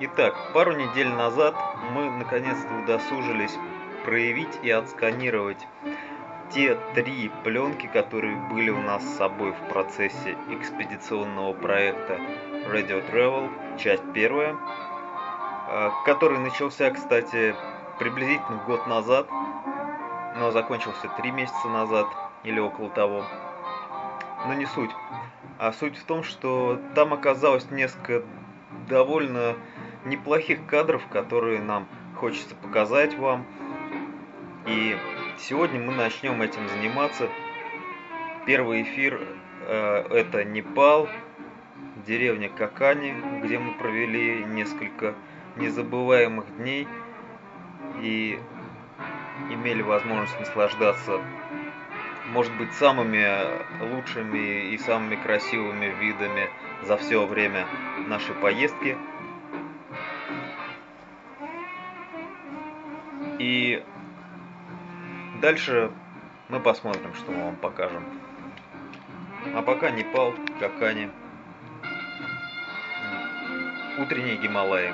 Итак, пару недель назад мы наконец-то удосужились проявить и отсканировать те три пленки, которые были у нас с собой в процессе экспедиционного проекта Radio Travel, часть первая, э, который начался, кстати, приблизительно год назад, но закончился три месяца назад или около того. Но не суть. А суть в том, что там оказалось несколько довольно неплохих кадров, которые нам хочется показать вам. И сегодня мы начнем этим заниматься. Первый эфир э, это Непал, деревня Какани, где мы провели несколько незабываемых дней и имели возможность наслаждаться, может быть, самыми лучшими и самыми красивыми видами за все время нашей поездки. И дальше мы посмотрим, что мы вам покажем. А пока Непал, Какани, утренние Гималаи.